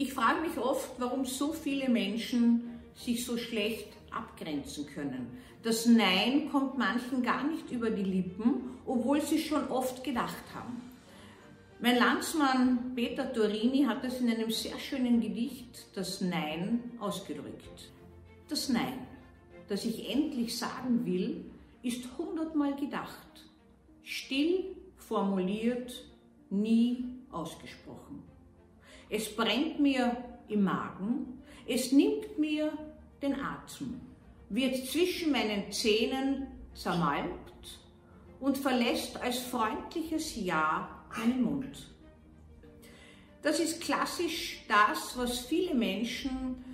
Ich frage mich oft, warum so viele Menschen sich so schlecht abgrenzen können. Das Nein kommt manchen gar nicht über die Lippen, obwohl sie schon oft gedacht haben. Mein Landsmann Peter Torini hat es in einem sehr schönen Gedicht, das Nein, ausgedrückt. Das Nein, das ich endlich sagen will, ist hundertmal gedacht, still formuliert, nie ausgesprochen. Es brennt mir im Magen, es nimmt mir den Atem, wird zwischen meinen Zähnen zermalmt und verlässt als freundliches Ja meinen Mund. Das ist klassisch das, was viele Menschen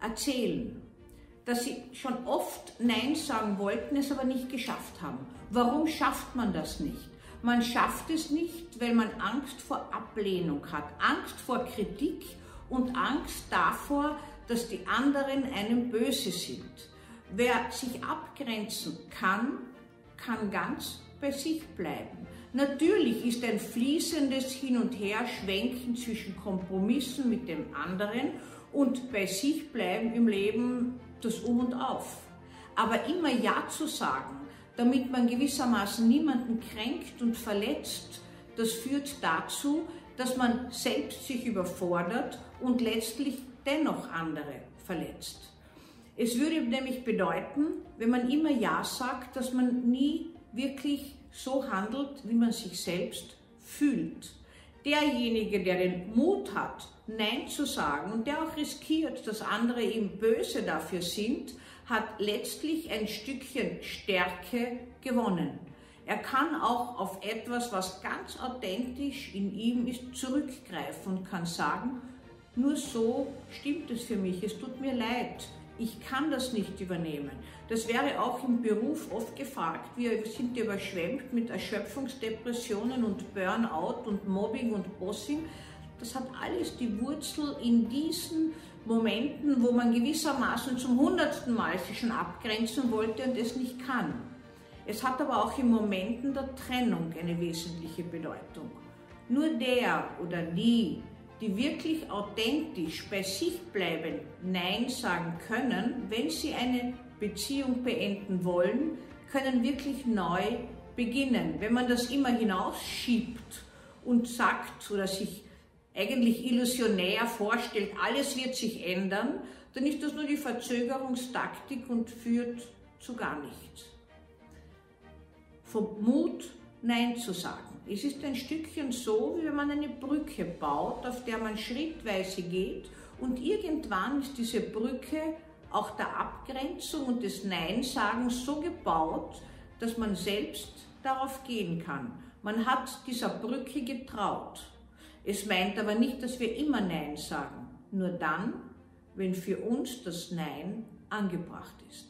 erzählen, dass sie schon oft Nein sagen wollten, es aber nicht geschafft haben. Warum schafft man das nicht? Man schafft es nicht, weil man Angst vor Ablehnung hat, Angst vor Kritik und Angst davor, dass die anderen einem böse sind. Wer sich abgrenzen kann, kann ganz bei sich bleiben. Natürlich ist ein fließendes Hin und Her Schwenken zwischen Kompromissen mit dem anderen und bei sich bleiben im Leben das Um und Auf. Aber immer Ja zu sagen, damit man gewissermaßen niemanden kränkt und verletzt, das führt dazu, dass man selbst sich überfordert und letztlich dennoch andere verletzt. Es würde nämlich bedeuten, wenn man immer Ja sagt, dass man nie wirklich so handelt, wie man sich selbst fühlt. Derjenige, der den Mut hat, Nein zu sagen und der auch riskiert, dass andere ihm böse dafür sind, hat letztlich ein Stückchen Stärke gewonnen. Er kann auch auf etwas, was ganz authentisch in ihm ist, zurückgreifen und kann sagen, nur so stimmt es für mich, es tut mir leid, ich kann das nicht übernehmen. Das wäre auch im Beruf oft gefragt. Wir sind überschwemmt mit Erschöpfungsdepressionen und Burnout und Mobbing und Bossing. Das hat alles die Wurzel in diesen Momenten, wo man gewissermaßen zum hundertsten Mal sich schon abgrenzen wollte und es nicht kann. Es hat aber auch in Momenten der Trennung eine wesentliche Bedeutung. Nur der oder die, die wirklich authentisch bei sich bleiben, Nein sagen können, wenn sie eine Beziehung beenden wollen, können wirklich neu beginnen. Wenn man das immer hinausschiebt und sagt oder sich eigentlich illusionär vorstellt, alles wird sich ändern, dann ist das nur die Verzögerungstaktik und führt zu gar nichts. Vom Mut, Nein zu sagen. Es ist ein Stückchen so, wie wenn man eine Brücke baut, auf der man schrittweise geht und irgendwann ist diese Brücke auch der Abgrenzung und des Nein-Sagens so gebaut, dass man selbst darauf gehen kann. Man hat dieser Brücke getraut. Es meint aber nicht, dass wir immer Nein sagen, nur dann, wenn für uns das Nein angebracht ist.